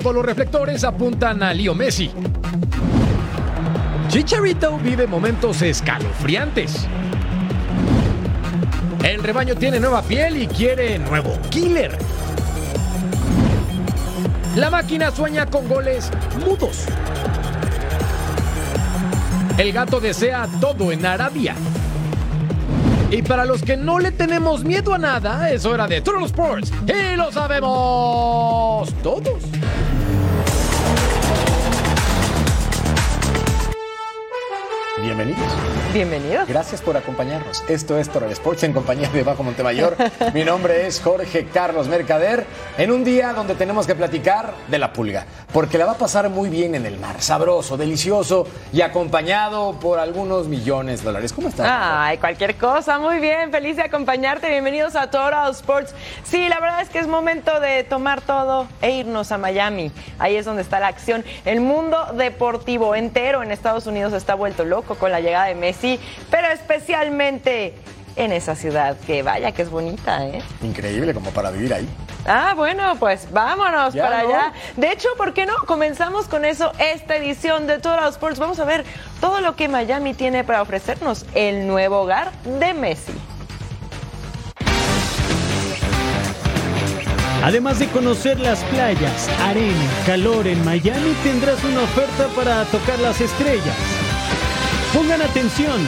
Todos los reflectores apuntan a Leo Messi. Chicharito vive momentos escalofriantes. El rebaño tiene nueva piel y quiere nuevo killer. La máquina sueña con goles mudos. El gato desea todo en Arabia. Y para los que no le tenemos miedo a nada, es hora de Total Sports. Y lo sabemos todos. Bienvenidos. Bienvenidos. Gracias por acompañarnos. Esto es Total Sports en compañía de Bajo Montemayor. Mi nombre es Jorge Carlos Mercader. En un día donde tenemos que platicar de la pulga, porque la va a pasar muy bien en el mar, sabroso, delicioso y acompañado por algunos millones de dólares. ¿Cómo estás? Ay, cualquier cosa, muy bien, feliz de acompañarte. Bienvenidos a Total Sports. Sí, la verdad es que es momento de tomar todo e irnos a Miami. Ahí es donde está la acción. El mundo deportivo entero en Estados Unidos está vuelto loco con la llegada de Messi, pero especialmente en esa ciudad que vaya que es bonita, ¿eh? Increíble como para vivir ahí. Ah, bueno, pues vámonos Ya, para ¿no? allá. De hecho, ¿por qué no? Comenzamos con eso esta edición de Total Sports. Vamos a ver todo lo que Miami tiene para ofrecernos, el nuevo hogar de Messi. Además de conocer las playas, arena, calor en Miami, tendrás una oferta para tocar las estrellas. Pongan atención.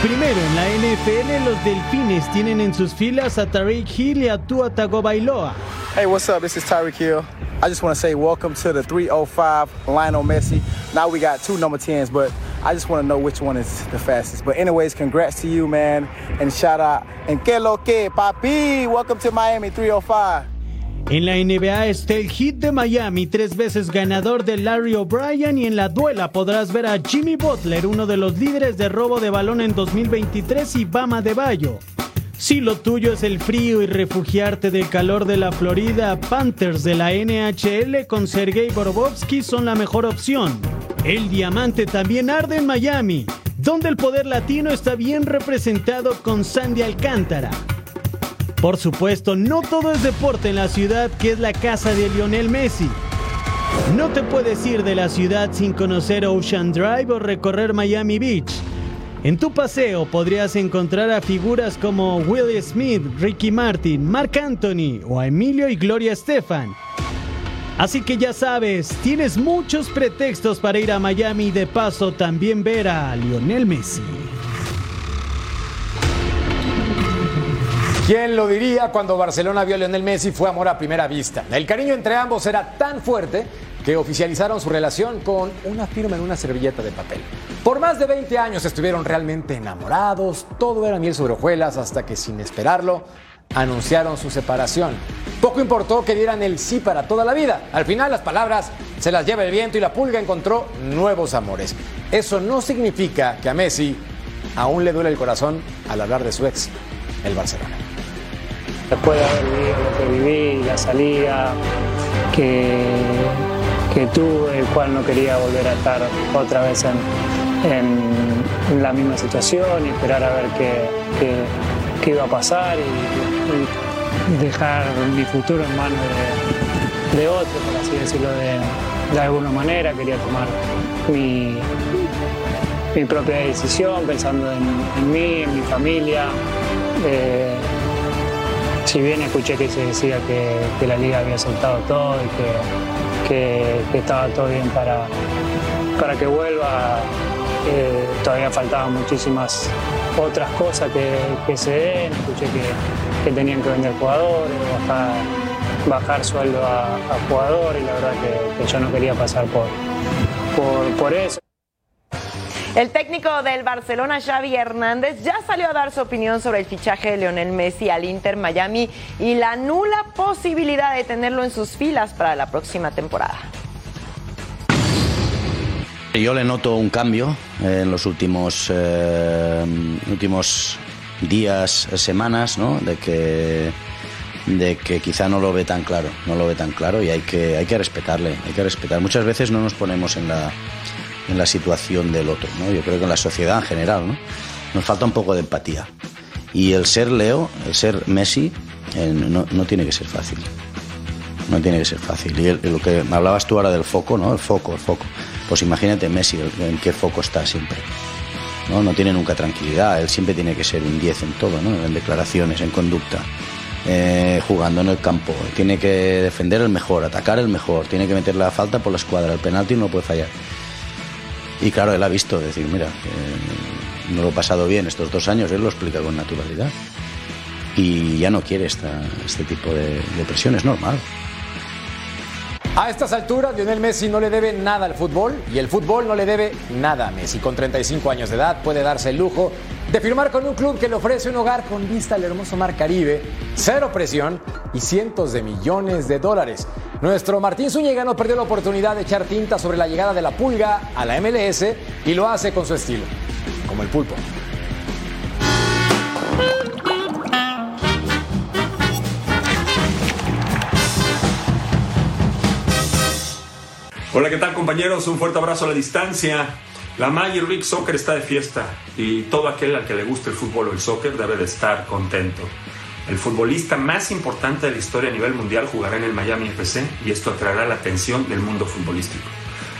Primero, en la NFL, los Delfines tienen en sus filas a Tariq Hill y a Tua Tagovailoa. Hey, what's up? This is Tyreek Hill. I just want to say welcome to the 305 Lionel Messi. Now we got two number 10s, but I just want to know which one is the fastest. But anyways, congrats to you, man, and shout out. And que lo que, papi? Welcome to Miami 305. En la NBA está el hit de Miami, tres veces ganador de Larry O'Brien y en la duela podrás ver a Jimmy Butler, uno de los líderes de robo de balón en 2023 y Bama de Bayo. Si lo tuyo es el frío y refugiarte del calor de la Florida, Panthers de la NHL con Sergei Borovsky son la mejor opción. El diamante también arde en Miami, donde el poder latino está bien representado con Sandy Alcántara. Por supuesto, no todo es deporte en la ciudad que es la casa de Lionel Messi. No te puedes ir de la ciudad sin conocer Ocean Drive o recorrer Miami Beach. En tu paseo podrías encontrar a figuras como Will Smith, Ricky Martin, Mark Anthony o a Emilio y Gloria Estefan. Así que ya sabes, tienes muchos pretextos para ir a Miami y de paso también ver a Lionel Messi. ¿Quién lo diría cuando Barcelona vio a Lionel Messi fue amor a primera vista? El cariño entre ambos era tan fuerte que oficializaron su relación con una firma en una servilleta de papel. Por más de 20 años estuvieron realmente enamorados, todo era miel sobre hojuelas hasta que sin esperarlo anunciaron su separación. Poco importó que dieran el sí para toda la vida. Al final las palabras se las lleva el viento y la pulga encontró nuevos amores. Eso no significa que a Messi aún le duele el corazón al hablar de su ex, el Barcelona. Después de haber vivido lo que viví, la salida que, que tuve, el cual no quería volver a estar otra vez en, en- la misma situación y esperar a ver qué, qué- iba a pasar y, dejar mi futuro en manos de, de otro, por así decirlo de, de alguna manera. Quería tomar mi, mi propia decisión pensando en, en mí, en mi familia. Eh, si bien escuché que se decía que, la liga había soltado todo y que, que- estaba todo bien para, para que vuelva, eh, todavía faltaban muchísimas otras cosas que, que se den. Escuché que, que tenían que vender jugadores, bajar, bajar sueldo a, a jugadores y la verdad que, yo no quería pasar por, por eso. El técnico del Barcelona, Xavi Hernández, ya salió a dar su opinión sobre el fichaje de Lionel Messi al Inter Miami y la nula posibilidad de tenerlo en sus filas para la próxima temporada. Yo le noto un cambio en los últimos, eh, últimos días, semanas, ¿no? De que, de que quizá no lo ve tan claro, no lo ve tan claro y hay que, hay que respetarle, hay que respetar. Muchas veces no nos ponemos en la, en la situación del otro, ¿no? Yo creo que en la sociedad en general, ¿no? Nos falta un poco de empatía. Y el ser Leo, el ser Messi, eh, no, no tiene que ser fácil. no tiene que ser fácil. Y lo que me hablabas tú ahora del foco, ¿no? El foco, el foco. Pues imagínate Messi, en qué foco está siempre. ¿no? no tiene nunca tranquilidad, él siempre tiene que ser un 10 en todo, ¿no? en declaraciones, en conducta. Eh, jugando en el campo. Tiene que defender el mejor, atacar el mejor, tiene que meter la falta por la escuadra, el penalti no puede fallar. Y claro, él ha visto, decir, mira, no lo he pasado bien estos dos años, él lo explica con naturalidad. Y ya no quiere esta, este tipo de, de presión, es normal. A estas alturas, Lionel Messi no le debe nada al fútbol y el fútbol no le debe nada a Messi. Con 35 años de edad puede darse el lujo de firmar con un club que le ofrece un hogar con vista al hermoso mar Caribe, cero presión y cientos de millones de dólares. Nuestro Martín Zúñiga no perdió la oportunidad de echar tinta sobre la llegada de la pulga a la MLS y lo hace con su estilo, como el pulpo. Hola, ¿qué tal compañeros? Un fuerte abrazo a la distancia. La Major League Soccer está de fiesta y todo aquel al que le guste el fútbol o el soccer debe de estar contento. El futbolista más importante de la historia a nivel mundial jugará en el Miami FC y esto atraerá la atención del mundo futbolístico.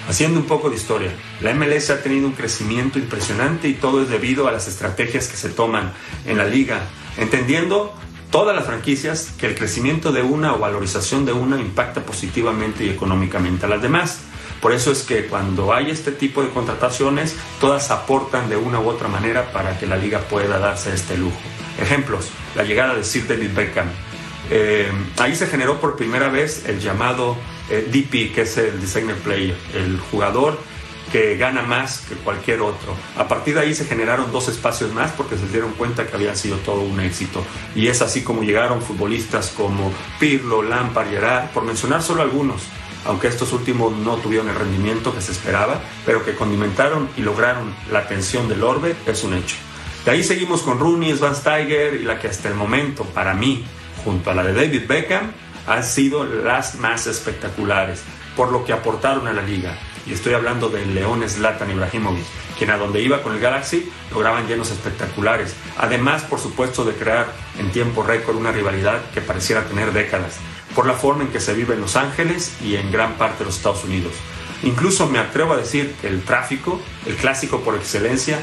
Haciendo un poco de historia, la MLS ha tenido un crecimiento impresionante y todo es debido a las estrategias que se toman en la liga, entendiendo todas las franquicias que el crecimiento de una o valorización de una impacta positivamente y económicamente a las demás. Por eso es que cuando hay este tipo de contrataciones, todas aportan de una u otra manera para que la liga pueda darse este lujo. Ejemplos, la llegada de Sir David Beckham. Eh, ahí se generó por primera vez el llamado eh, DP, que es el Designer Player, el jugador que gana más que cualquier otro. A partir de ahí se generaron dos espacios más porque se dieron cuenta que habían sido todo un éxito. Y es así como llegaron futbolistas como Pirlo, Lampard, Gerard, por mencionar solo algunos, aunque estos últimos no tuvieron el rendimiento que se esperaba, pero que condimentaron y lograron la atención del orbe, es un hecho. De ahí seguimos con Rooney, Van Steiger y la que hasta el momento, para mí, junto a la de David Beckham, han sido las más espectaculares por lo que aportaron a la liga. Y estoy hablando del León Zlatan Ibrahimovic, quien a donde iba con el Galaxy lograban llenos espectaculares, además por supuesto de crear en tiempo récord una rivalidad que pareciera tener décadas, por la forma en que se vive en Los Ángeles y en gran parte de los Estados Unidos. Incluso me atrevo a decir que el tráfico, el clásico por excelencia,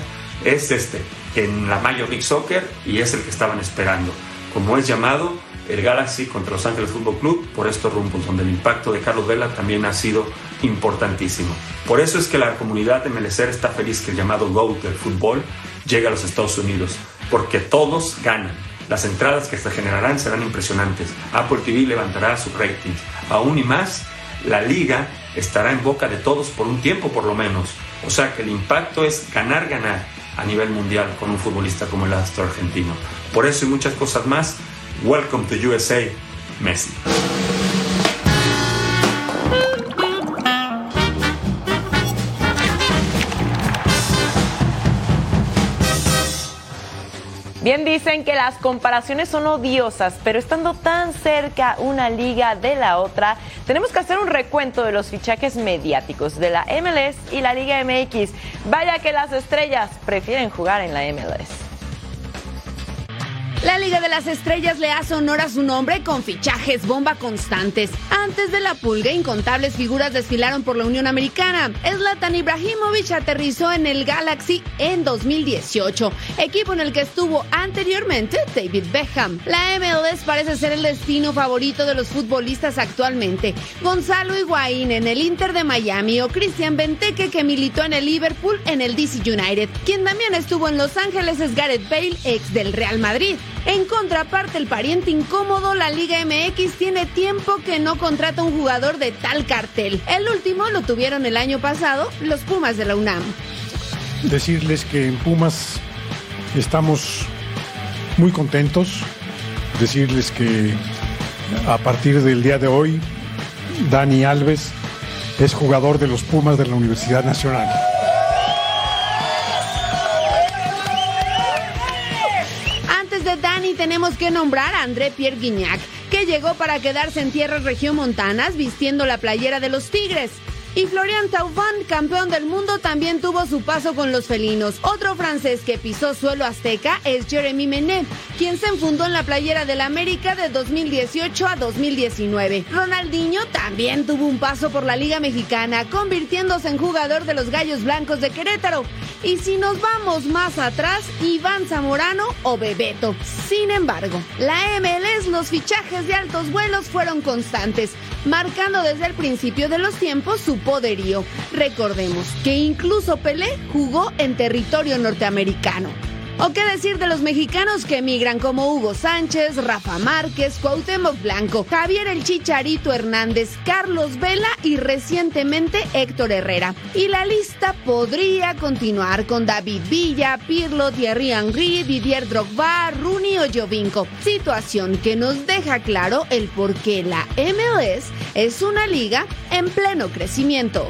es este, en la Major League Soccer y es el que estaban esperando, como es llamado el Galaxy contra Los Ángeles Fútbol Club por estos rumbos, donde el impacto de Carlos Vela también ha sido importantísimo. Por eso es que la comunidad de Melecer está feliz que el llamado GOAT del fútbol llegue a los Estados Unidos, porque todos ganan. Las entradas que se generarán serán impresionantes. Apple TV levantará su rating. Aún y más, la liga estará en boca de todos por un tiempo por lo menos. O sea que el impacto es ganar, ganar a nivel mundial con un futbolista como el astro argentino. Por eso y muchas cosas más, welcome to USA, Messi. Bien dicen que las comparaciones son odiosas, pero estando tan cerca una liga de la otra, tenemos que hacer un recuento de los fichajes mediáticos de la MLS y la Liga MX. Vaya que las estrellas prefieren jugar en la MLS. La Liga de las Estrellas le hace honor a su nombre con fichajes bomba constantes. Antes de la pulga, incontables figuras desfilaron por la Unión Americana. Zlatan Ibrahimovic aterrizó en el Galaxy en 2018, equipo en el que estuvo anteriormente David Beckham. La MLS parece ser el destino favorito de los futbolistas actualmente. Gonzalo Higuaín en el Inter de Miami o Christian Benteke que militó en el Liverpool en el DC United. Quien también estuvo en Los Ángeles es Gareth Bale, ex del Real Madrid. En contraparte, el pariente incómodo, la Liga MX tiene tiempo que no contrata un jugador de tal cartel. El último lo tuvieron el año pasado, los Pumas de la UNAM. Decirles que en Pumas estamos muy contentos. Decirles que a partir del día de hoy, Dani Alves es jugador de los Pumas de la Universidad Nacional. Dani tenemos que nombrar a André Pierre Guignac, que llegó para quedarse en tierras regiomontanas vistiendo la playera de los Tigres. Y Florian Thauvin, campeón del mundo, también tuvo su paso con los felinos. Otro francés que pisó suelo azteca es Jeremy Menet, quien se enfundó en la playera del América de 2018 a 2019. Ronaldinho también tuvo un paso por la Liga Mexicana, convirtiéndose en jugador de los Gallos Blancos de Querétaro. Y si nos vamos más atrás, Iván Zamorano o Bebeto. Sin embargo, la MLS, los fichajes de altos vuelos fueron constantes, marcando desde el principio de los tiempos su poderío. Recordemos que incluso Pelé jugó en territorio norteamericano. ¿O qué decir de los mexicanos que emigran como Hugo Sánchez, Rafa Márquez, Cuauhtémoc Blanco, Javier El Chicharito Hernández, Carlos Vela y recientemente Héctor Herrera? Y la lista podría continuar con David Villa, Pirlo, Thierry Henry, Didier Drogba, Rooney o Jovinko. Situación que nos deja claro el por qué la MLS es una liga en pleno crecimiento.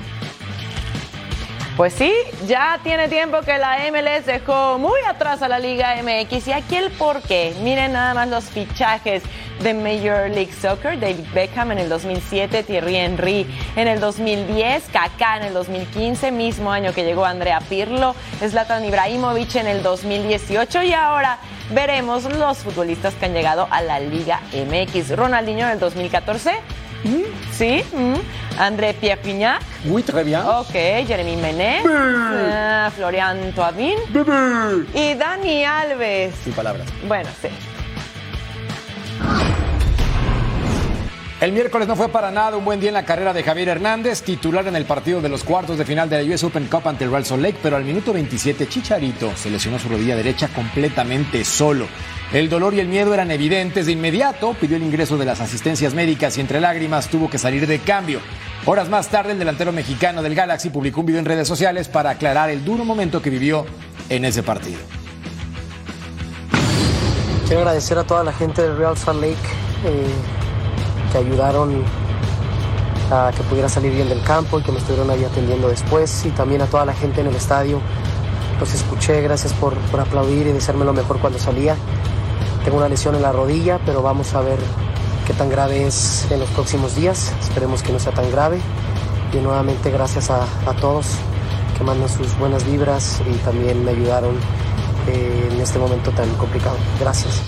Pues sí, ya tiene tiempo que la MLS dejó muy atrás a la Liga MX y aquí el porqué. Miren nada más los fichajes de Major League Soccer, David Beckham en el 2007, Thierry Henry en el 2010, Kaká en el 2015, mismo año que llegó Andrea Pirlo, Zlatan Ibrahimovic en el 2018 y ahora veremos los futbolistas que han llegado a la Liga MX. Ronaldinho en el 2014. Mm, Sí, mm. André Pierre Pignac. Muy très bien. Ok, Jeremy Menet, ah, Florian Thauvin y Dani Alves. Sin palabras. Bueno, sí. El miércoles no fue para nada un buen día en la carrera de Javier Hernández, titular en el partido de los cuartos de final de la US Open Cup ante el Real Salt Lake, pero al minuto 27 Chicharito se lesionó su rodilla derecha completamente solo. El dolor y el miedo eran evidentes de inmediato, pidió el ingreso de las asistencias médicas y entre lágrimas tuvo que salir de cambio. Horas más tarde, el delantero mexicano del Galaxy publicó un video en redes sociales para aclarar el duro momento que vivió en ese partido. Quiero agradecer a toda la gente del Real Salt Lake eh, que ayudaron a que pudiera salir bien del campo y que me estuvieron ahí atendiendo después y también a toda la gente en el estadio. Los escuché, gracias por, por aplaudir y desearme lo mejor cuando salía. Tengo una lesión en la rodilla, pero vamos a ver qué tan grave es en los próximos días. Esperemos que no sea tan grave. Y nuevamente gracias a, a todos que mandan sus buenas vibras y también me ayudaron eh, en este momento tan complicado. Gracias.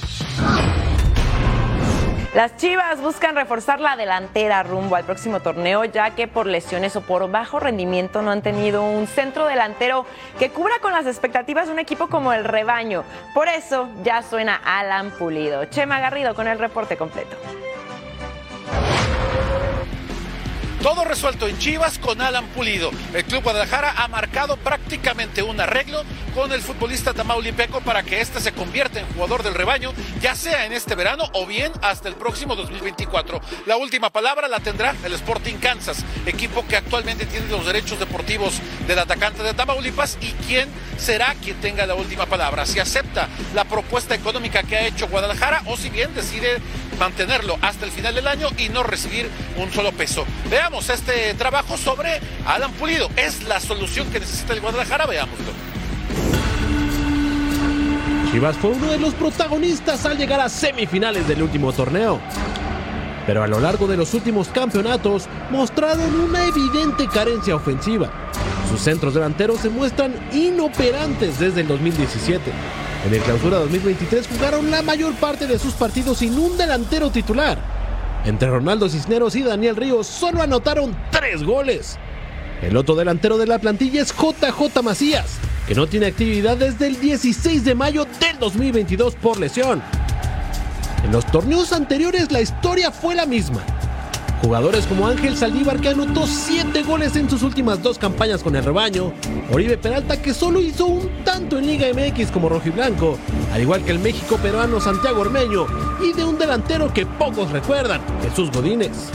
Las Chivas buscan reforzar la delantera rumbo al próximo torneo, ya que por lesiones o por bajo rendimiento no han tenido un centro delantero que cubra con las expectativas de un equipo como el rebaño. Por eso ya suena Alan Pulido. Chema Garrido con el reporte completo. Todo resuelto en Chivas con Alan Pulido. El Club Guadalajara ha marcado prácticamente un arreglo con el futbolista Tamaulipeco para que éste se convierta en jugador del rebaño, ya sea en este verano o bien hasta el próximo 2024. La última palabra la tendrá el Sporting Kansas, equipo que actualmente tiene los derechos deportivos del atacante de Tamaulipas y quién será quien tenga la última palabra. Si acepta la propuesta económica que ha hecho Guadalajara o si bien decide mantenerlo hasta el final del año y no recibir un solo peso. Veamos este trabajo sobre Alan Pulido. ¿Es la solución que necesita el Guadalajara? Veámoslo. Chivas fue uno de los protagonistas al llegar a semifinales del último torneo. Pero a lo largo de los últimos campeonatos mostraron una evidente carencia ofensiva. Sus centros delanteros se muestran inoperantes desde el 2017. En el clausura 2023 jugaron la mayor parte de sus partidos sin un delantero titular. Entre Ronaldo Cisneros y Daniel Ríos solo anotaron tres goles. El otro delantero de la plantilla es JJ Macías, que no tiene actividad desde el 16 de mayo del 2022 por lesión. En los torneos anteriores la historia fue la misma. Jugadores como Ángel Saldívar que anotó 7 goles en sus últimas dos campañas con el rebaño, Oribe Peralta que solo hizo un tanto en Liga MX como rojiblanco, al igual que el México peruano Santiago Ormeño y de un delantero que pocos recuerdan, Jesús Godínez.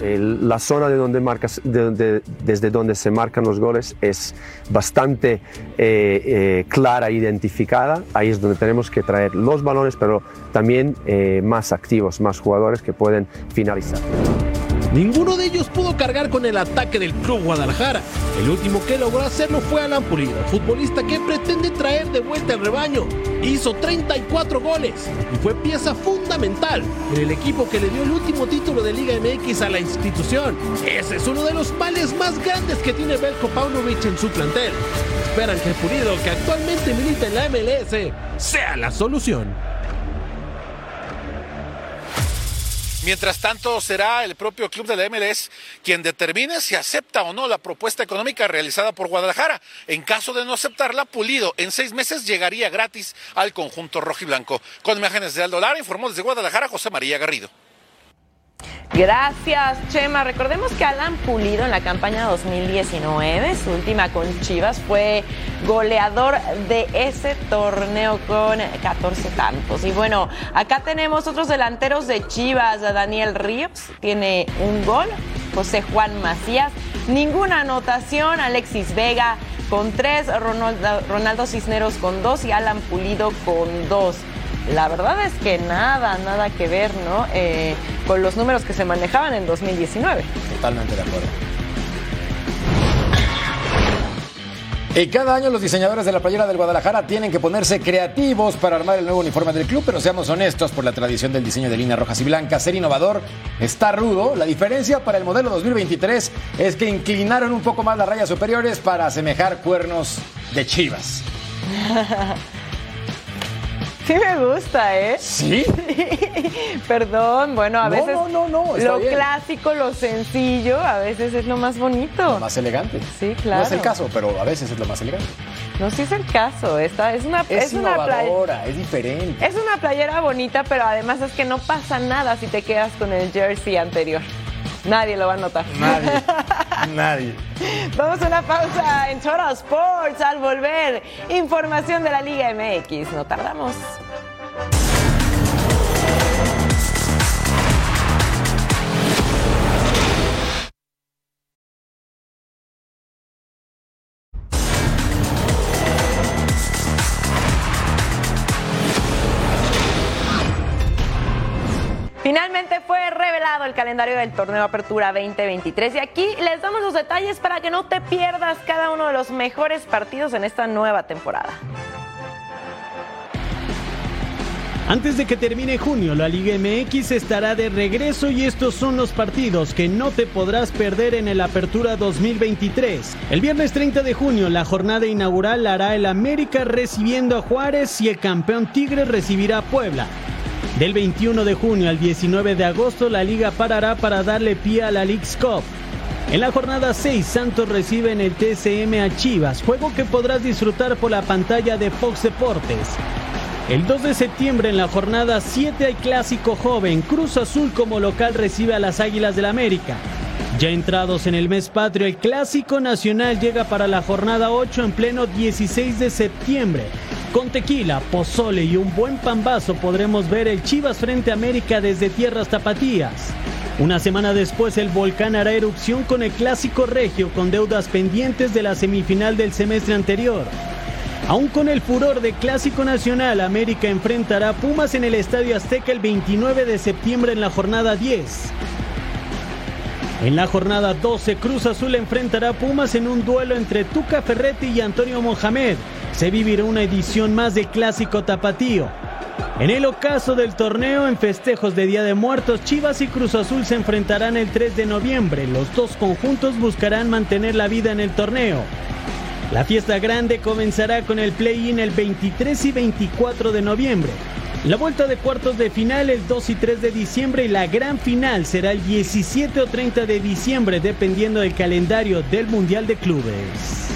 La zona de donde marcas, de desde donde se marcan los goles es bastante eh, eh, clara, identificada. Ahí es donde tenemos que traer los balones, pero también eh, más activos, más jugadores que pueden finalizar. Ninguno de ellos pudo cargar con el ataque del Club Guadalajara. El último que logró hacerlo fue Alan Pulido, futbolista que pretende traer de vuelta el rebaño. Hizo 34 goles y fue pieza fundamental en el equipo que le dio el último título de Liga MX a la institución. Ese es uno de los males más grandes que tiene Belko Paunovic en su plantel. Esperan que Pulido, que actualmente milita en la MLS, sea la solución. Mientras tanto, será el propio club de la MLS quien determine si acepta o no la propuesta económica realizada por Guadalajara. En caso de no aceptarla, Pulido en seis meses llegaría gratis al conjunto rojiblanco. Con imágenes de Aldo Lara, informó desde Guadalajara José María Garrido. Gracias, Chema. Recordemos que Alan Pulido en la campaña 2019, su última con Chivas, fue goleador de ese torneo con 14 tantos. Y bueno, acá tenemos otros delanteros de Chivas. Daniel Ríos tiene un gol, José Juan Macías, ninguna anotación, Alexis Vega con tres, Ronaldo, Cisneros con dos y Alan Pulido con dos. La verdad es que nada, nada que ver, ¿no? Eh, con los números que se manejaban en 2019. Totalmente de acuerdo. Y cada año los diseñadores de la playera del Guadalajara tienen que ponerse creativos para armar el nuevo uniforme del club, pero seamos honestos, por la tradición del diseño de líneas rojas y blancas, ser innovador está rudo. La diferencia para el modelo 2023 es que inclinaron un poco más las rayas superiores para asemejar cuernos de chivas. Sí me gusta, ¿eh? ¿Sí? Perdón, bueno, a No, veces no, no, lo bien. clásico, lo sencillo, a veces es lo más bonito. Lo más elegante. Sí, claro. No es el caso, pero a veces es lo más elegante. No, sí es el caso. Esta es una Es, una playa- innovadora, es diferente. Es una playera bonita, pero además es que no pasa nada si te quedas con el jersey anterior. Nadie lo va a notar. Nadie. Nadie. Vamos a una pausa en Total Sports. Al volver, información de la Liga MX. No tardamos. El calendario del torneo Apertura 2023 y aquí les damos los detalles para que no te pierdas cada uno de los mejores partidos en esta nueva temporada. Antes de que termine junio, la Liga MX estará de regreso y estos son los partidos que no te podrás perder en el Apertura 2023. El viernes 30 de junio, la jornada inaugural hará el América recibiendo a Juárez y el campeón Tigres recibirá a Puebla. Del 21 de junio al 19 de agosto, la liga parará para darle pie a la League's Cup. En la jornada 6, Santos recibe en el TCM a Chivas, juego que podrás disfrutar por la pantalla de Fox Deportes. El 2 de septiembre en la jornada 7 hay clásico joven. Cruz Azul como local recibe a las Águilas del América. Ya entrados en el mes patrio, el clásico nacional llega para la jornada 8 en pleno 16 de septiembre. Con tequila, pozole y un buen pambazo podremos ver el Chivas frente a América desde tierras tapatías. Una semana después el volcán hará erupción con el clásico regio con deudas pendientes de la semifinal del semestre anterior. Aún con el furor de Clásico Nacional, América enfrentará a Pumas en el Estadio Azteca el 29 de septiembre en la jornada 10. En la jornada 12, Cruz Azul enfrentará a Pumas en un duelo entre Tuca Ferretti y Antonio Mohamed. Se vivirá una edición más de Clásico Tapatío. En el ocaso del torneo, en festejos de Día de Muertos, Chivas y Cruz Azul se enfrentarán el 3 de noviembre. Los dos conjuntos buscarán mantener la vida en el torneo. La fiesta grande comenzará con el play-in el 23 y 24 de noviembre. La vuelta de cuartos de final el 2 y 3 de diciembre y la gran final será el 17 o 30 de diciembre dependiendo del calendario del Mundial de Clubes.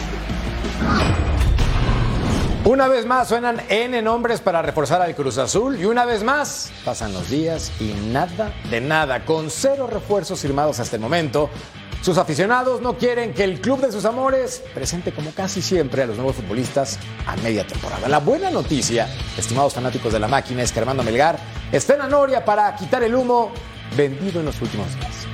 Una vez más suenan N nombres para reforzar al Cruz Azul y una vez más pasan los días y nada de nada, con cero refuerzos firmados hasta el momento. Sus aficionados no quieren que el club de sus amores presente como casi siempre a los nuevos futbolistas a media temporada. La buena noticia, estimados fanáticos de la máquina, es que Armando Melgar está en la noria para quitar el humo vendido en los últimos días.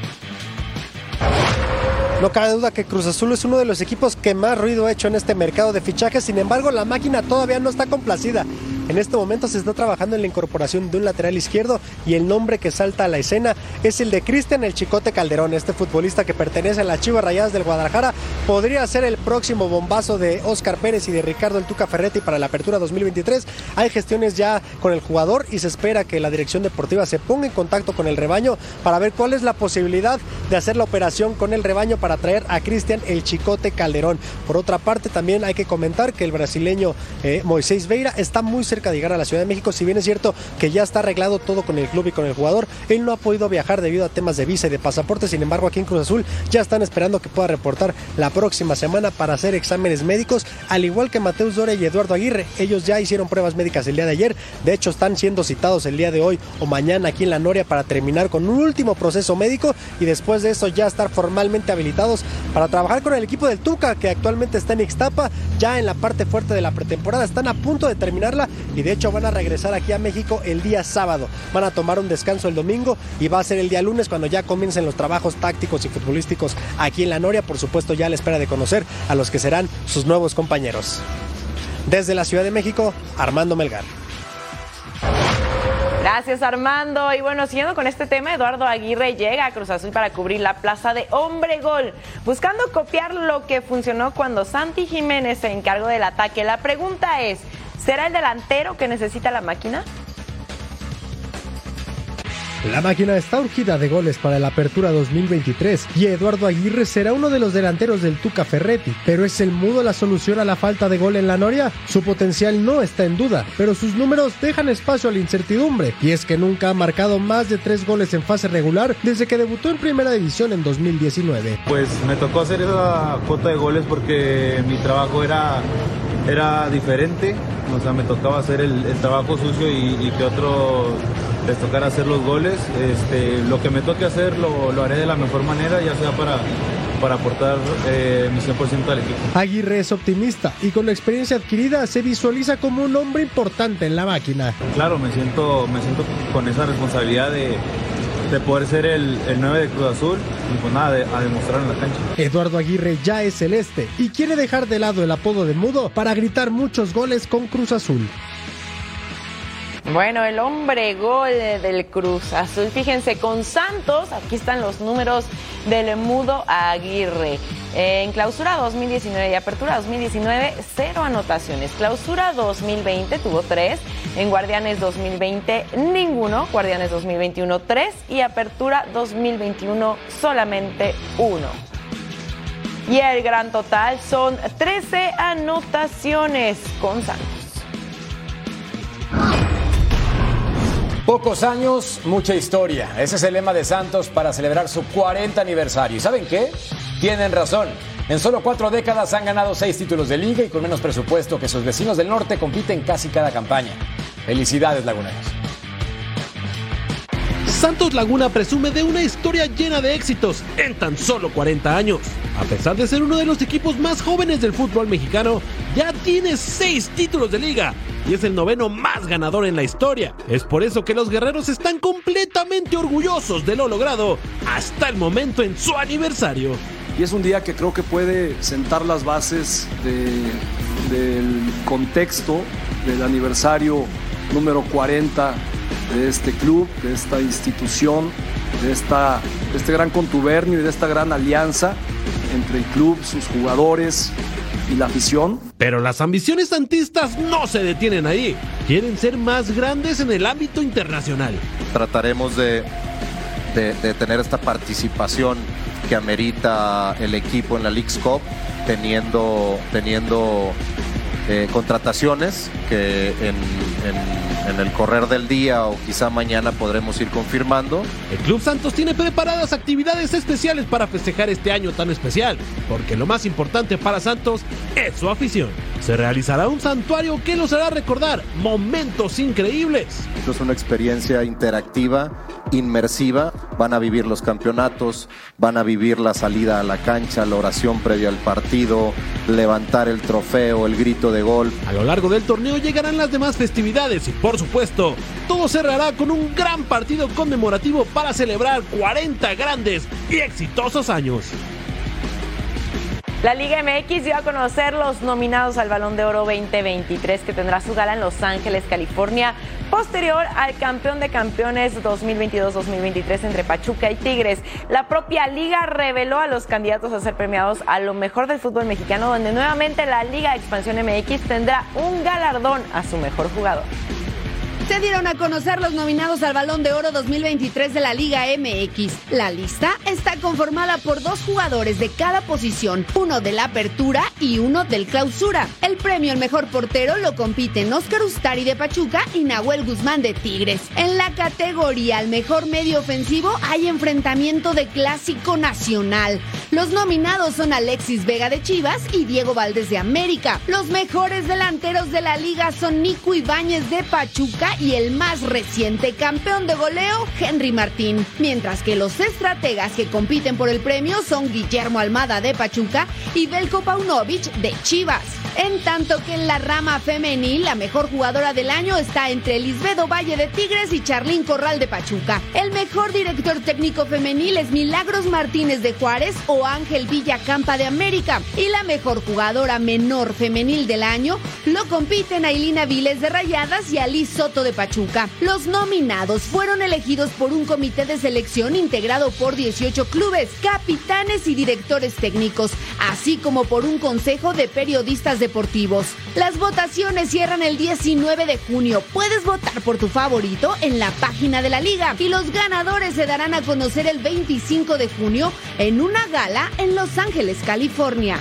No cabe duda que Cruz Azul es uno de los equipos que más ruido ha hecho en este mercado de fichajes, sin embargo la máquina todavía no está complacida. En este momento se está trabajando en la incorporación de un lateral izquierdo y el nombre que salta a la escena es el de Cristian El Chicote Calderón, este futbolista que pertenece a las Chivas Rayadas del Guadalajara. Podría ser el próximo bombazo de Oscar Pérez y de Ricardo El Tuca Ferretti para la apertura 2023. Hay gestiones ya con el jugador y se espera que la dirección deportiva se ponga en contacto con el rebaño para ver cuál es la posibilidad de hacer la operación con el rebaño para traer a Cristian El Chicote Calderón. Por otra parte, también hay que comentar que el brasileño eh, Moisés Veira está muy cerca de llegar a la Ciudad de México. Si bien es cierto que ya está arreglado todo con el club y con el jugador, él no ha podido viajar debido a temas de visa y de pasaporte. Sin embargo, aquí en Cruz Azul ya están esperando que pueda reportar la próxima semana para hacer exámenes médicos, al igual que Mateus Doria y Eduardo Aguirre. Ellos ya hicieron pruebas médicas el día de ayer. De hecho, están siendo citados el día de hoy o mañana aquí en la Noria para terminar con un último proceso médico y después de eso ya estar formalmente habilitados para trabajar con el equipo del Tuca, que actualmente está en Ixtapa, ya en la parte fuerte de la pretemporada. Están a punto de terminarla y de hecho van a regresar aquí a México el día sábado. Van a tomar un descanso el domingo y va a ser el día lunes cuando ya comiencen los trabajos tácticos y futbolísticos aquí en la Noria. Por supuesto, ya a la espera de conocer a los que serán sus nuevos compañeros. Desde la Ciudad de México, Armando Melgar. Gracias Armando. Y bueno, siguiendo con este tema, Eduardo Aguirre llega a Cruz Azul para cubrir la plaza de hombre gol, buscando copiar lo que funcionó cuando Santi Jiménez se encargó del ataque. La pregunta es, ¿será el delantero que necesita la máquina? La máquina está urgida de goles para la apertura 2023 y Eduardo Aguirre será uno de los delanteros del Tuca Ferretti. Pero ¿es el mudo la solución a la falta de gol en la Noria? Su potencial no está en duda, pero sus números dejan espacio a la incertidumbre. Y es que nunca ha marcado más de tres goles en fase regular desde que debutó en primera división en 2019. Pues me tocó hacer esa cuota de goles porque mi trabajo era, era diferente. O sea, me tocaba hacer el, trabajo sucio y, y que otros les tocara hacer los goles. Este, lo que me toque hacer lo, lo haré de la mejor manera, ya sea para, para aportar eh, mi 100% al equipo. Aguirre es optimista y con la experiencia adquirida se visualiza como un hombre importante en la máquina. Claro, me siento, me siento con esa responsabilidad de, de poder ser el, el 9 de Cruz Azul y pues nada, de- a demostrar en la cancha. Eduardo Aguirre ya es celeste y quiere dejar de lado el apodo de mudo para gritar muchos goles con Cruz Azul. Bueno, el hombre gol del Cruz Azul. Fíjense, con Santos, aquí están los números del Mudo Aguirre. En clausura 2019 y apertura 2019, cero anotaciones. Clausura 2020 tuvo tres. En Guardianes 2020, ninguno. Guardianes 2021, tres. Y apertura 2021, solamente uno. Y el gran total son 13 anotaciones con Santos. Pocos años, mucha historia. Ese es el lema de Santos para celebrar su 40 aniversario. ¿Y saben qué? Tienen razón. En solo cuatro décadas han ganado seis títulos de liga y con menos presupuesto que sus vecinos del norte compiten casi cada campaña. Felicidades, laguneros. Santos Laguna presume de una historia llena de éxitos en tan solo 40 años. A pesar de ser uno de los equipos más jóvenes del fútbol mexicano, ya tiene seis títulos de liga y es el noveno más ganador en la historia. Es por eso que los guerreros están completamente orgullosos de lo logrado hasta el momento en su aniversario. y es un día que creo que puede sentar las bases de- del contexto del aniversario número 40 de este club, de esta institución, de, esta, de este gran contubernio y de esta gran alianza entre el club, sus jugadores y la afición. Pero las ambiciones santistas no se detienen ahí. Quieren ser más grandes en el ámbito internacional. trataremos de, de- de tener esta participación que amerita el equipo en la League's Cup, teniendo, teniendo eh, contrataciones que en, en- en el correr del día o quizá mañana podremos ir confirmando. El Club Santos tiene preparadas actividades especiales para festejar este año tan especial, porque lo más importante para Santos es su afición. Se realizará un santuario que los hará recordar momentos increíbles. Esto es una experiencia interactiva, inmersiva. Van a vivir los campeonatos, van a vivir la salida a la cancha, la oración previa al partido, levantar el trofeo, el grito de gol. A lo largo del torneo llegarán las demás festividades y por supuesto, todo cerrará con un gran partido conmemorativo para celebrar 40 grandes y exitosos años. La Liga MX dio a conocer los nominados al Balón de Oro 2023 que tendrá su gala en Los Ángeles, California, posterior al campeón de campeones 2022-2023 entre Pachuca y Tigres. La propia liga reveló a los candidatos a ser premiados a lo mejor del fútbol mexicano, donde nuevamente la Liga Expansión MX tendrá un galardón a su mejor jugador. Se dieron a conocer los nominados al Balón de Oro 2023 de la Liga MX. La lista está conformada por dos jugadores de cada posición, uno de la apertura y uno del clausura. El premio al mejor portero lo compiten Oscar Ustari de Pachuca y Nahuel Guzmán de Tigres. En la categoría al mejor medio ofensivo hay enfrentamiento de clásico nacional. Los nominados son Alexis Vega de Chivas y Diego Valdés de América. Los mejores delanteros de la liga son Nico Ibáñez de Pachuca y el más reciente campeón de goleo, Henry Martín. Mientras que los estrategas que compiten por el premio son Guillermo Almada de Pachuca y Belko Paunovic de Chivas. En tanto que en la rama femenil, la mejor jugadora del año está entre Lisbedo Valle de Tigres y Charlín Corral de Pachuca. El mejor director técnico femenil es Milagros Martínez de Juárez o Ángel Villacampa de América. Y la mejor jugadora menor femenil del año lo compiten Ailina Viles de Rayadas y Alice Soto de Pachuca. Los nominados fueron elegidos por un comité de selección integrado por 18 clubes, capitanes y directores técnicos, así como por un consejo de periodistas deportivos. Las votaciones cierran el 19 de junio. Puedes votar por tu favorito en la página de la liga y los ganadores se darán a conocer el 25 de junio en una gala en Los Ángeles, California.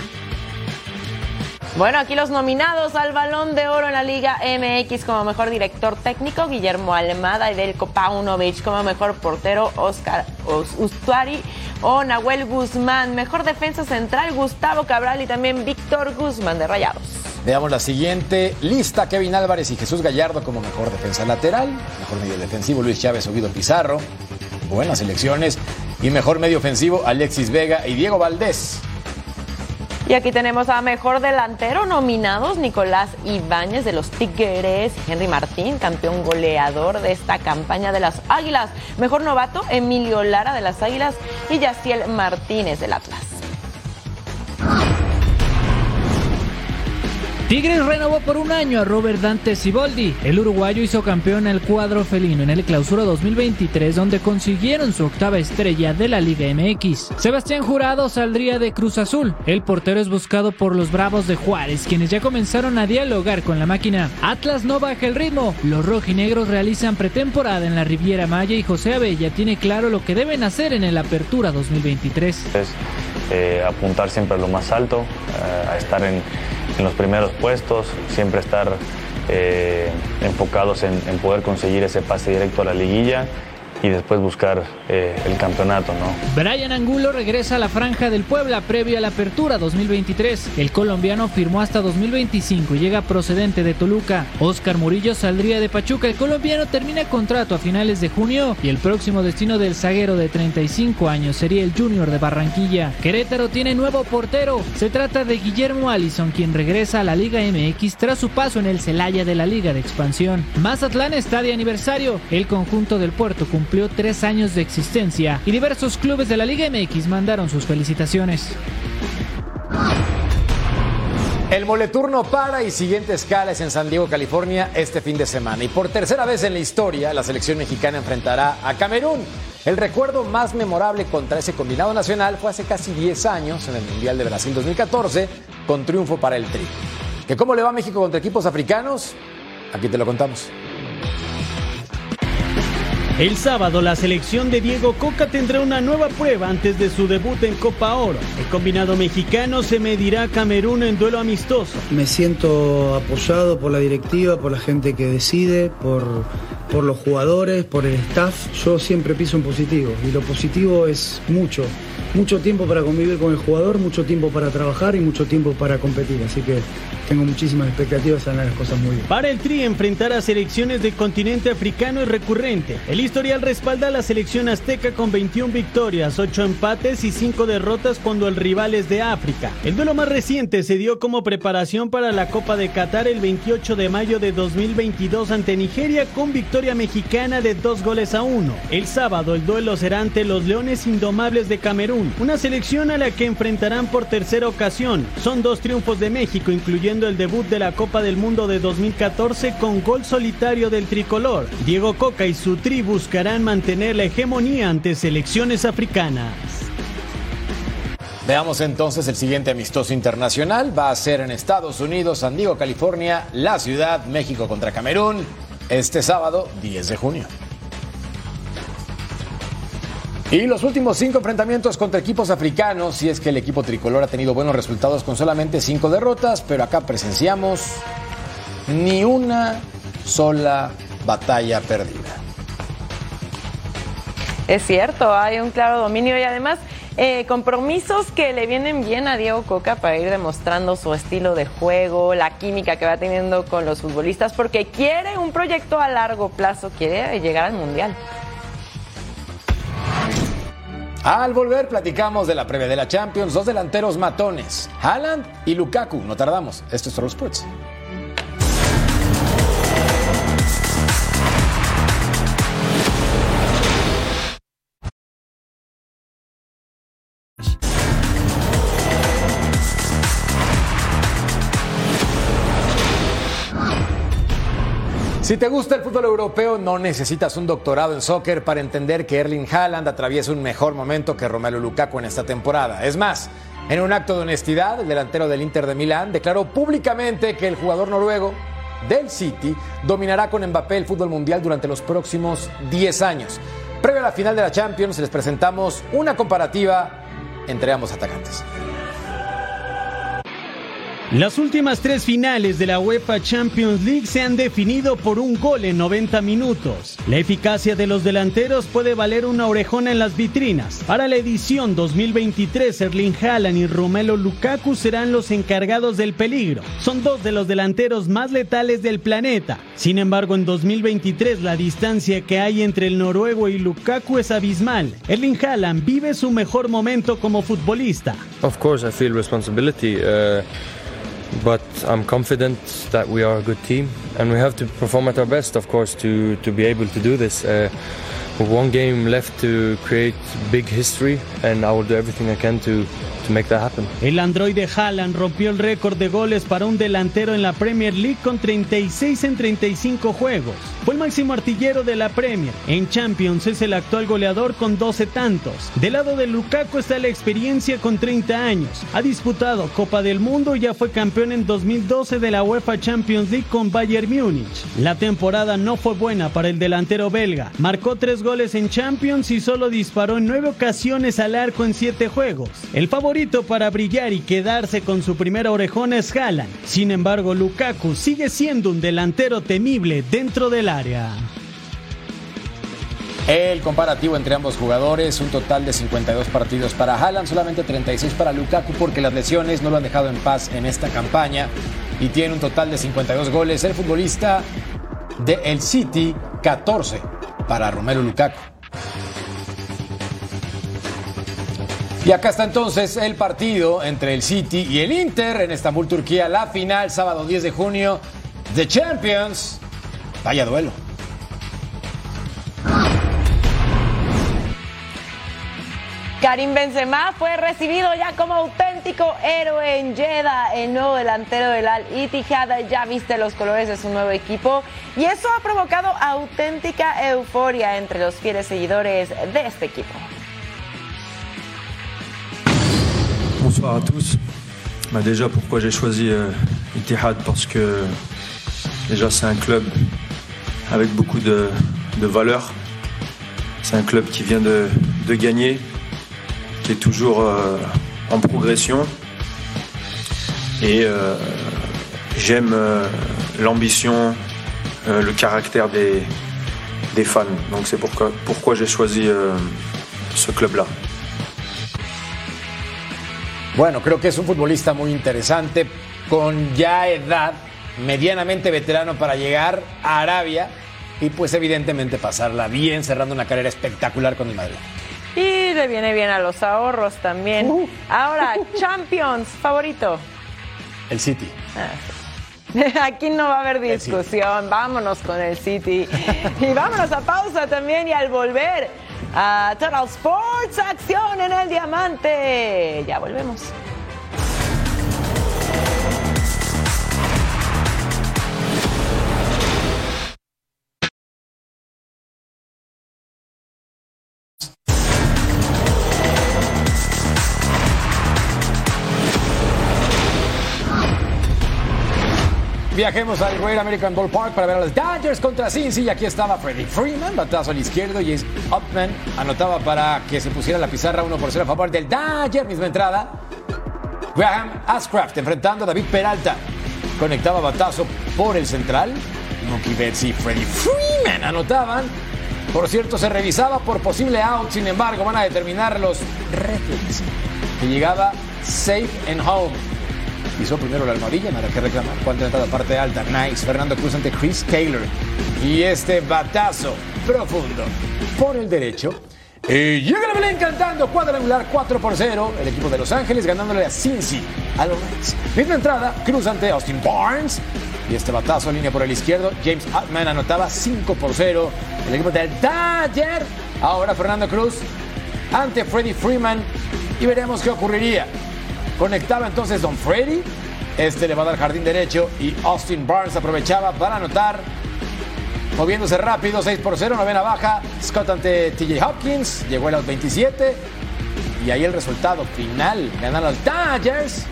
Bueno, aquí los nominados al Balón de Oro en la Liga MX como mejor director técnico, Guillermo Almada y Delko Paunovic como mejor portero, Oscar Ustuari o Nahuel Guzmán, mejor defensa central, Gustavo Cabral y también Víctor Guzmán de Rayados. Veamos la siguiente lista. Kevin Álvarez y Jesús Gallardo como mejor defensa lateral. Mejor medio defensivo Luis Chávez Ovido Pizarro. Buenas elecciones. Y mejor medio ofensivo Alexis Vega y Diego Valdés. Y aquí tenemos a mejor delantero nominados Nicolás Ibáñez de los Tigres, Henry Martín, campeón goleador de esta campaña de las Águilas. Mejor novato Emilio Lara de las Águilas y Yaciel Martínez del Atlas. Tigres renovó por un año a Robert Dante Siboldi. El uruguayo hizo campeón al cuadro felino en el clausura 2023, donde consiguieron su octava estrella de la Liga MX. Sebastián Jurado saldría de Cruz Azul. El portero es buscado por los Bravos de Juárez, quienes ya comenzaron a dialogar con la máquina. Atlas no baja el ritmo. Los rojinegros realizan pretemporada en la Riviera Maya y José Abella tiene claro lo que deben hacer en el Apertura 2023. Es eh, apuntar siempre a lo más alto, eh, a estar en en los primeros puestos, siempre estar eh, enfocados en, en poder conseguir ese pase directo a la liguilla y después buscar eh, el campeonato, ¿no? Brian Angulo regresa a la franja del Puebla previo a la apertura 2023. El colombiano firmó hasta 2025 y llega procedente de Toluca. Oscar Murillo saldría de Pachuca. El colombiano termina contrato a finales de junio y el próximo destino del zaguero de 35 años sería el Junior de Barranquilla. Querétaro tiene nuevo portero. Se trata de Guillermo Allison, quien regresa a la Liga MX tras su paso en el Celaya de la Liga de Expansión. Mazatlán está de aniversario. El conjunto del puerto cumplió cumplió tres años de existencia y diversos clubes de la Liga MX mandaron sus felicitaciones. El moleturno para y siguiente escala es en San Diego, California, este fin de semana. Y por tercera vez en la historia, la selección mexicana enfrentará a Camerún. El recuerdo más memorable contra ese combinado nacional fue hace casi 10 años, en el Mundial de Brasil 2014, con triunfo para el Tri. ¿Que cómo le va México contra equipos africanos? Aquí te lo contamos. El sábado la selección de Diego Coca tendrá una nueva prueba antes de su debut en Copa Oro. El combinado mexicano se medirá a Camerún en duelo amistoso. Me siento apoyado por la directiva, por la gente que decide, por, por los jugadores, por el staff. Yo siempre piso en positivo y lo positivo es mucho. Mucho tiempo para convivir con el jugador, mucho tiempo para trabajar y mucho tiempo para competir. Así que tengo muchísimas expectativas hacer las cosas muy bien. Para el Tri enfrentar a selecciones del continente africano es recurrente. El historial respalda a la selección azteca con 21 victorias, 8 empates y 5 derrotas cuando el rival es de África. El duelo más reciente se dio como preparación para la Copa de Qatar el 28 de mayo de 2022 ante Nigeria con victoria mexicana de 2 goles a 1. El sábado el duelo será ante los Leones Indomables de Camerún, una selección a la que enfrentarán por tercera ocasión. Son dos triunfos de México, el debut de la Copa del Mundo de 2014 con gol solitario del tricolor. Diego Coca y su tri buscarán mantener la hegemonía ante selecciones africanas. Veamos entonces el siguiente amistoso internacional. Va a ser en Estados Unidos, San Diego, California, la ciudad, México contra Camerún, este sábado 10 de junio. Y los últimos cinco enfrentamientos contra equipos africanos, y es que el equipo tricolor ha tenido buenos resultados con solamente cinco derrotas, pero acá presenciamos ni una sola batalla perdida. Es cierto, hay un claro dominio y además eh, compromisos que le vienen bien a Diego Coca para ir demostrando su estilo de juego, la química que va teniendo con los futbolistas, porque quiere un proyecto a largo plazo, quiere llegar al Mundial. Al volver platicamos de la previa de la Champions, dos delanteros matones, Haaland y Lukaku. No tardamos, esto es Solo Sports. Si te gusta el fútbol europeo, no necesitas un doctorado en soccer para entender que Erling Haaland atraviesa un mejor momento que Romelu Lukaku en esta temporada. Es más, en un acto de honestidad, el delantero del Inter de Milán declaró públicamente que el jugador noruego del City dominará con Mbappé el fútbol mundial durante los próximos 10 años. Previo a la final de la Champions, les presentamos una comparativa entre ambos atacantes. Las últimas tres finales de la UEFA Champions League se han definido por un gol en 90 minutos. La eficacia de los delanteros puede valer una orejona en las vitrinas. Para la edición 2023, Erling Haaland y Romelu Lukaku serán los encargados del peligro. Son dos de los delanteros más letales del planeta. Sin embargo, en 2023 la distancia que hay entre el noruego y Lukaku es abismal. Erling Haaland vive su mejor momento como futbolista. Of course, I feel responsibility. Uh... but I'm confident that we are a good team and we have to perform at our best, of course, to, to be able to do this. Uh, one game left to create big history, and I will do everything I can to, El androide Haaland rompió el récord de goles para un delantero en la Premier League con 36 en 35 juegos. Fue el máximo artillero de la Premier. En Champions es el actual goleador con 12 tantos. Del lado de Lukaku está la experiencia con 30 años. Ha disputado Copa del Mundo y ya fue campeón en 2012 de la UEFA Champions League con Bayern Múnich. La temporada no fue buena para el delantero belga. Marcó tres goles en Champions y solo disparó en nueve ocasiones al arco en siete juegos. El favorito para brillar y quedarse con su primera orejona es Haaland. Sin embargo, Lukaku sigue siendo un delantero temible dentro del área. El comparativo entre ambos jugadores, un total de 52 partidos para Haaland, solamente 36 para Lukaku porque las lesiones no lo han dejado en paz en esta campaña y tiene un total de 52 goles. El futbolista de El City, 14 para Romero Lukaku. Y acá está entonces el partido entre el City y el Inter en Estambul, Turquía, la final, sábado 10 de junio, The Champions. Vaya duelo. Karim Benzema fue recibido ya como auténtico héroe en Jeddah, el nuevo delantero del Al Ittihad. Ya viste los colores de su nuevo equipo y eso ha provocado auténtica euforia entre los fieles seguidores de este equipo. Bonsoir à tous. Bah déjà, pourquoi j'ai choisi euh, Parce que déjà, c'est un club avec beaucoup de, de valeurs. C'est un club qui vient de, gagner, qui est toujours euh, en progression. Et euh, j'aime euh, l'ambition, le caractère des, fans. Donc c'est pourquoi, j'ai choisi ce club-là. Bueno, creo que es un futbolista muy interesante, con ya edad, medianamente veterano para llegar a Arabia y pues evidentemente pasarla bien cerrando una carrera espectacular con el Madrid. Y le viene bien a los ahorros también. Uh. Ahora, Champions, favorito. El City. Ah, Aquí no va a haber discusión. Vámonos con el City. Y vámonos a pausa también y al volver a Total Sports, acción en el diamante. Ya volvemos. Viajemos al Great American Ballpark para ver a los Dodgers contra Cincy. Y aquí estaba Freddie Freeman, batazo al izquierdo. James Upman anotaba para que se pusiera la pizarra 1 por 0 a favor del Dodger. Misma entrada. Graham Ascraft enfrentando a David Peralta. Conectaba batazo por el central. Mookie Betts y Freddie Freeman anotaban. Por cierto, se revisaba por posible out. Sin embargo, van a determinar los referees que llegaba safe and home. Pisó primero la almohadilla, nada que reclamar. Cuarta entrada, parte alta. Nice. Fernando Cruz ante Chris Taylor. Y este batazo profundo por el derecho. Y llega la Belén cantando cuadrangular 4 por 0. El equipo de Los Ángeles ganándole a Cincy a los Reds. Misma entrada, Cruz ante Austin Barnes. Y este batazo línea por el izquierdo. James Hartman anotaba 5 por 0. El equipo del Dodger. Ahora Fernando Cruz ante Freddie Freeman. Y veremos qué ocurriría. Conectaba entonces Don Freddy. Este le va a dar jardín derecho y Austin Barnes aprovechaba para anotar. Moviéndose rápido, 6 por 0, novena baja. Scott ante TJ Hopkins. Llegó el out 27. Y ahí el resultado final. Ganan los Dodgers.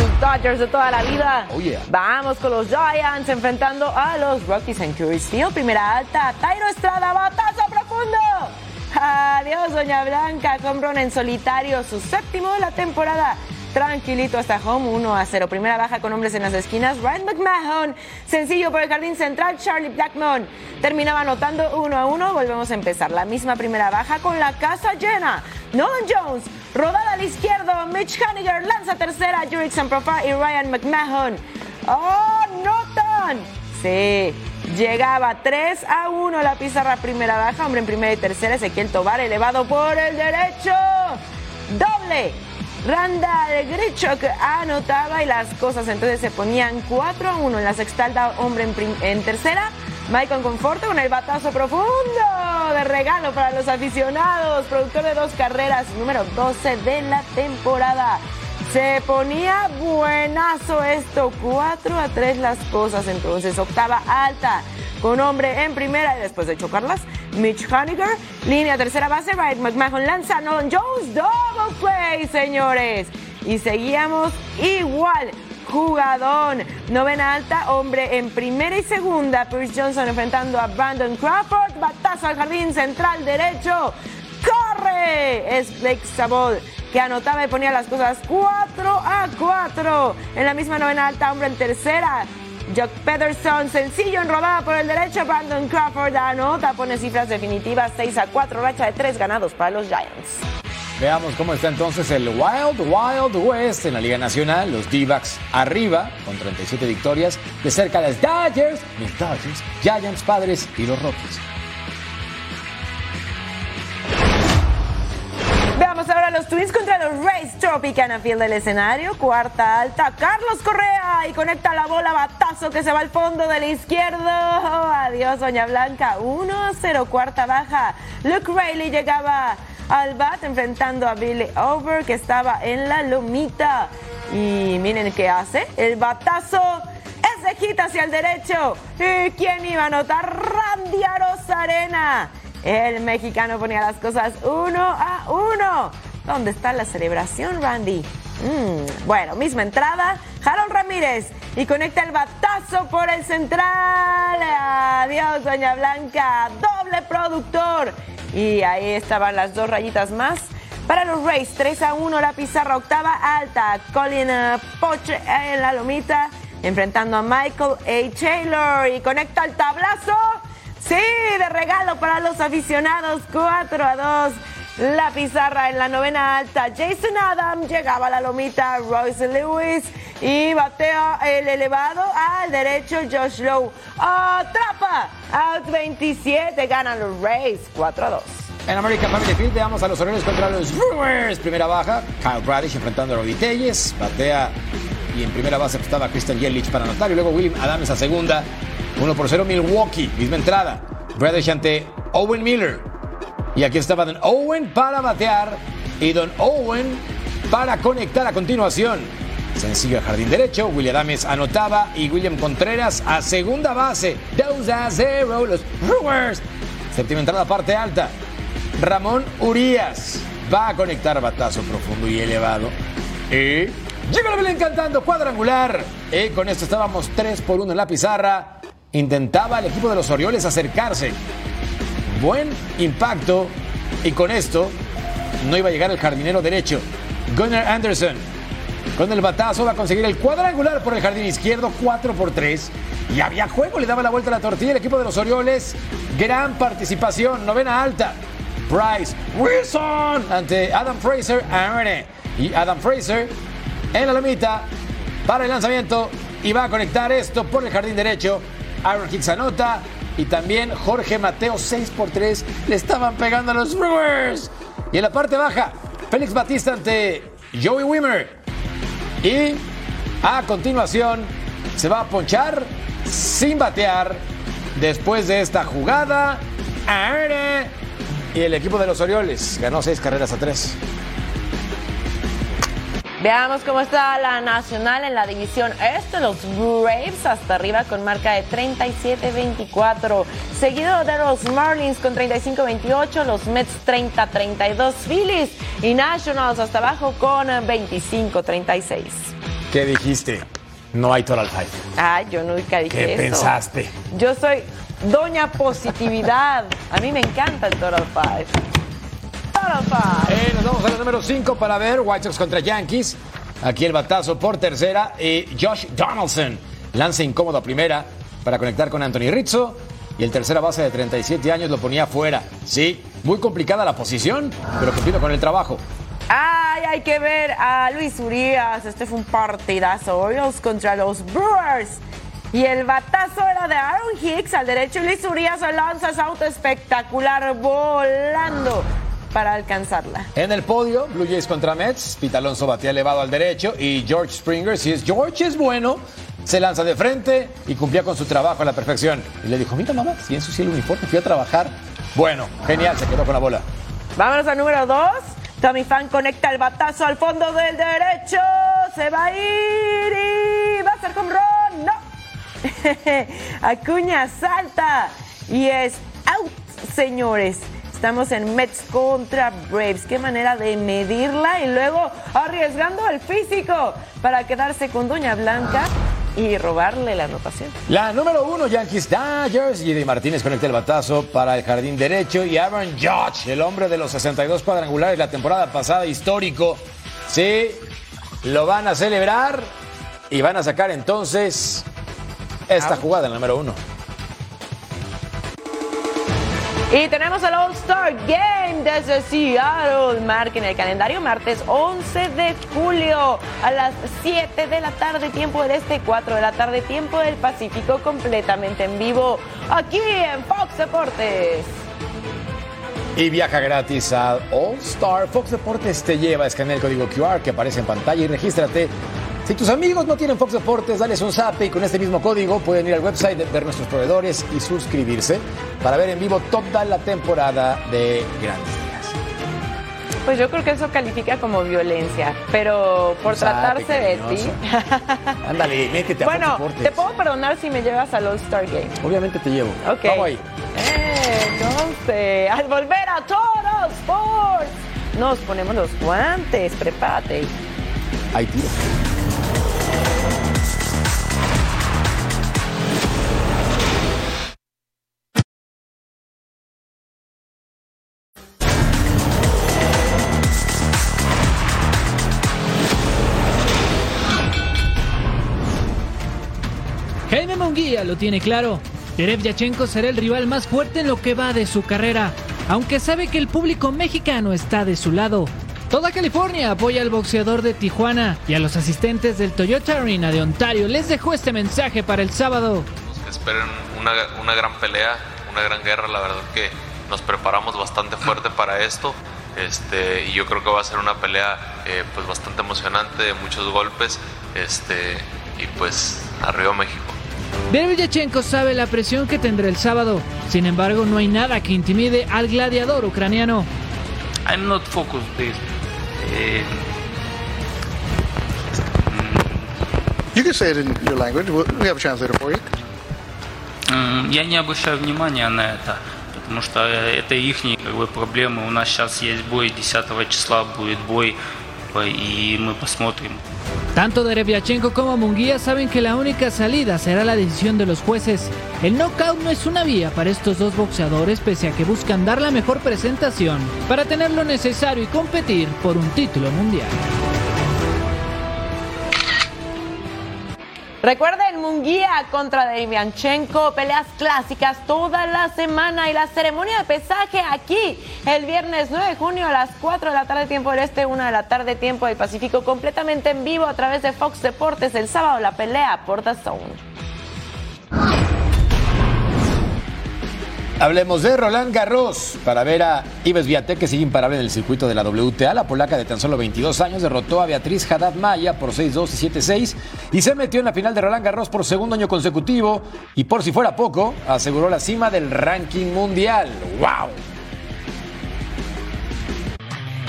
Los Dodgers de toda la vida. Oh, yeah. Vamos con los Giants enfrentando a los Rockies en Coors Field. Primera alta. Tairo Estrada, batazo profundo. Adiós, Doña Blanca. Compron en solitario su séptimo de la temporada. Tranquilito hasta home, 1 a 0. Primera baja con hombres en las esquinas. Ryan McMahon. Sencillo por el jardín central. Charlie Blackmon. Terminaba anotando 1 a 1. Volvemos a empezar. La misma primera baja con la casa llena. Nolan Jones. Rodada al izquierdo. Mitch Haniger lanza tercera. Jurickson Profar y Ryan McMahon. ¡Oh, notan! Sí. Llegaba 3 a 1 la pizarra primera baja. Hombre en primera y tercera. Ezequiel Tobar elevado por el derecho. Doble. Randall Grichuk anotaba y las cosas entonces se ponían 4 a 1 en la sexta hombre en, en tercera. Michael Conforto con el batazo profundo de regalo para los aficionados. Productor de dos carreras, número 12 de la temporada. Se ponía buenazo esto, 4 a 3 las cosas entonces. Octava alta con hombre en primera y después de chocarlas, Mitch Haniger. Línea tercera base, Ryan McMahon lanza, Nolan Jones, double play, señores. Y seguíamos igual. Jugadón. Novena alta, hombre en primera y segunda. Pierce Johnson enfrentando a Brandon Crawford. Batazo al jardín central derecho. ¡Corre! Es Blake Sabol que anotaba y ponía las cosas 4 a 4. En la misma novena alta, hombre en tercera. Jock Pederson, sencillo en rodada por el derecho. Brandon Crawford anota, pone cifras definitivas 6 a 4, racha de 3 ganados para los Giants. Veamos cómo está entonces el Wild Wild West en la Liga Nacional. Los D-backs arriba con 37 victorias. De cerca los Dodgers, mis Dodgers, Giants, Padres y los Rockies. Ahora los Twins contra los Rays. Tropicana Field del escenario. Cuarta alta. Carlos Correa y conecta la bola. Batazo que se va al fondo del izquierdo. Adiós, Doña Blanca. 1 a 0. Cuarta baja. Luke Rayleigh llegaba al bat enfrentando a Billy Over que estaba en la lomita. Y miren qué hace. El batazo de hit hacia el derecho. ¿Y quién iba a anotar? Randy Arozarena. El mexicano ponía las cosas uno a uno. ¿Dónde está la celebración, Randy? Mm, bueno, misma entrada. Harold Ramírez y conecta el batazo por el central. Adiós, Doña Blanca. Doble productor. Y ahí estaban las dos rayitas más. Para los Rays, 3 a 1 la pizarra octava alta. Colin eh, Poche en la lomita, enfrentando a Michael A. Taylor. Y conecta el tablazo. Sí, de regalo para los aficionados, 4 a 2. La pizarra en la novena alta. Jason Adam llegaba a la lomita, Royce Lewis y batea el elevado al derecho Josh Lowe. Atrapa, out 27, ganan los Rays 4 a 2. En American Family Field veamos a los Orioles contra los Brewers. Primera baja, Kyle Bradish enfrentando a Robbie Telles. Batea y en primera base estaba Christian Yelich para anotar. Y luego William Adams a segunda. 1 por 0 Milwaukee, misma entrada. Bradish ante Owen Miller. Y aquí estaba Don Owen para batear y Don Owen para conectar a continuación. Sencillo al jardín derecho, William Adams anotaba y William Contreras a segunda base. 2 a 0 los Brewers. Séptima entrada parte alta. Ramón Urias va a conectar batazo profundo y elevado. Y llega la Belén cantando cuadrangular. Y con esto estábamos 3 por 1 en la pizarra. Intentaba el equipo de los Orioles acercarse. Buen impacto. Y con esto no iba a llegar el jardinero derecho. Gunnar Anderson. Con el batazo va a conseguir el cuadrangular por el jardín izquierdo, 4 por 3. Y había juego, le daba la vuelta a la tortilla el equipo de los Orioles. Gran participación, novena alta. Bryce Wilson ante Adam Fraser. Y Adam Fraser en la lomita para el lanzamiento y va a conectar esto por el jardín derecho. Aaron Hicks anota y también Jorge Mateo 6 por 3 le estaban pegando a los Brewers. Y en la parte baja, Félix Batista ante Joey Wimmer. Y a continuación se va a ponchar sin batear después de esta jugada. Y el equipo de los Orioles ganó seis carreras a tres. Veamos cómo está la nacional en la división este. Los Braves hasta arriba con marca de 37-24. Seguido de los Marlins con 35-28. Los Mets 30-32. Phillies y Nationals hasta abajo con 25-36. ¿Qué dijiste? No hay Total Five. Ah, yo nunca dije ¿Qué eso. pensaste? Yo soy Doña Positividad. A mí me encanta el Total Five. Eh, nos vamos a la número 5 para ver White Sox contra Yankees. Aquí el batazo por tercera. Y Josh Donaldson lanza incómodo a primera para conectar con Anthony Rizzo. Y el tercera base de 37 años lo ponía fuera. Sí, muy complicada la posición, pero cumpliendo con el trabajo. Ay, hay que ver a Luis Urias. Este fue un partidazo. Orioles contra los Brewers. Y el batazo era de Aaron Hicks al derecho. Luis Urias lanza ese auto espectacular volando para alcanzarla. En el podio, Blue Jays contra Mets. Pete Alonso batía elevado al derecho. Y George Springer, si es George es bueno, se lanza de frente y cumplía con su trabajo a la perfección. Y le dijo, mira mamá, si ensucié el uniforme, fui a trabajar. Bueno, genial, se quedó con la bola. Vámonos al número 2. Tommy Fan conecta el batazo al fondo del derecho. Se va a ir y va a ser home run. No. Acuña salta y es out, señores. Estamos en Mets contra Braves. Qué manera de medirla y luego arriesgando el físico para quedarse con Doña Blanca y robarle la anotación. La número uno, Yankees Dodgers. J.D. Martínez conecta el batazo para el jardín derecho. Y Aaron Judge, el hombre de los 62 cuadrangulares la temporada pasada, histórico. Sí, lo van a celebrar y van a sacar entonces esta jugada en la número uno. Y tenemos el All-Star Game desde Seattle. Marquen el calendario martes 11 de julio a las 7 de la tarde, tiempo del este, 4 de la tarde, tiempo del Pacífico, completamente en vivo aquí en Fox Deportes. Y viaja gratis a All Star. Fox Deportes te lleva, escanea el código QR que aparece en pantalla y regístrate. Si tus amigos no tienen Fox Deportes, dales un zap y con este mismo código pueden ir al website, ver nuestros proveedores y suscribirse para ver en vivo toda la temporada de Grandes Ligas. Pues yo creo que eso califica como violencia, pero por tratarse de ti. Ándale, métete a Fox Bueno, Deportes. te puedo perdonar si me llevas al All-Star Game. Obviamente te llevo. Ok. Vamos ahí. Entonces, al volver a Total Sports, nos ponemos los guantes, prepárate. Hay tiro. Lo tiene claro. Tereb Yachenko será el rival más fuerte en lo que va de su carrera. aunque sabe que el público mexicano está de su lado. Toda California apoya al boxeador de Tijuana y a los asistentes del Toyota Arena de Ontario les dejó este mensaje para el sábado. Esperen una, una gran pelea, una gran guerra, la verdad que nos preparamos bastante fuerte para esto. Este, y yo creo que va a ser una pelea eh, pues bastante emocionante, de muchos golpes, este, y pues arriba México. Derevyachenko sabe la presión que tendrá el sábado. Sin embargo, no hay nada que intimide al gladiador ucraniano. I'm not focused this. Eh, You can say it in your language. We we have a translator for you. м, я не обращаю внимания на это, потому что э, это их как бы, проблемы. У нас сейчас есть бой, 10 числа будет бой, э, и мы посмотрим. Tanto Derevyachenko como Munguía saben que la única salida será la decisión de los jueces. El knockout no es una vía para estos dos boxeadores pese a que buscan dar la mejor presentación para tener lo necesario y competir por un título mundial. Recuerden, Munguía contra Derevianchenko, peleas clásicas toda la semana y la ceremonia de pesaje aquí el viernes 9 de junio a las 4 de la tarde tiempo del Este, 1 de la tarde tiempo del Pacífico, completamente en vivo a través de Fox Deportes. El sábado la pelea por The Zone. Hablemos de Roland Garros para ver a Ives Viatek, que sigue imparable en el circuito de la WTA. La polaca de tan solo 22 años derrotó a Beatriz Haddad Maya por 6-2 y 7-6 y se metió en la final de Roland Garros por segundo año consecutivo y por si fuera poco, aseguró la cima del ranking mundial. ¡Wow!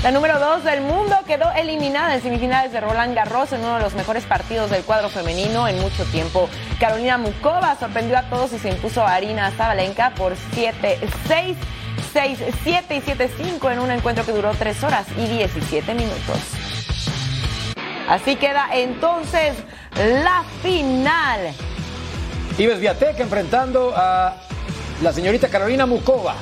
La número 2 del mundo quedó eliminada en semifinales de Roland Garros en uno de los mejores partidos del cuadro femenino en mucho tiempo. Carolina Mukova sorprendió a todos y se impuso a Arina Zabalenka por 7-6, 6-7 y 7-5 en un encuentro que duró 3 horas y 17 minutos. Así queda entonces la final. Ives Viatek enfrentando a la señorita Carolina Mukova.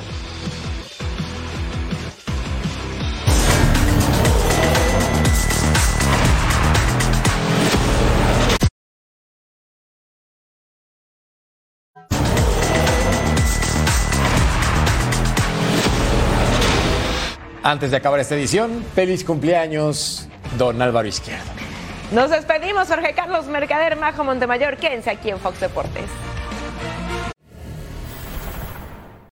Antes de acabar esta edición, feliz cumpleaños, don Álvaro Izquierdo. Nos despedimos, Jorge Carlos Mercader, Majo Montemayor. Quédense aquí en Fox Deportes.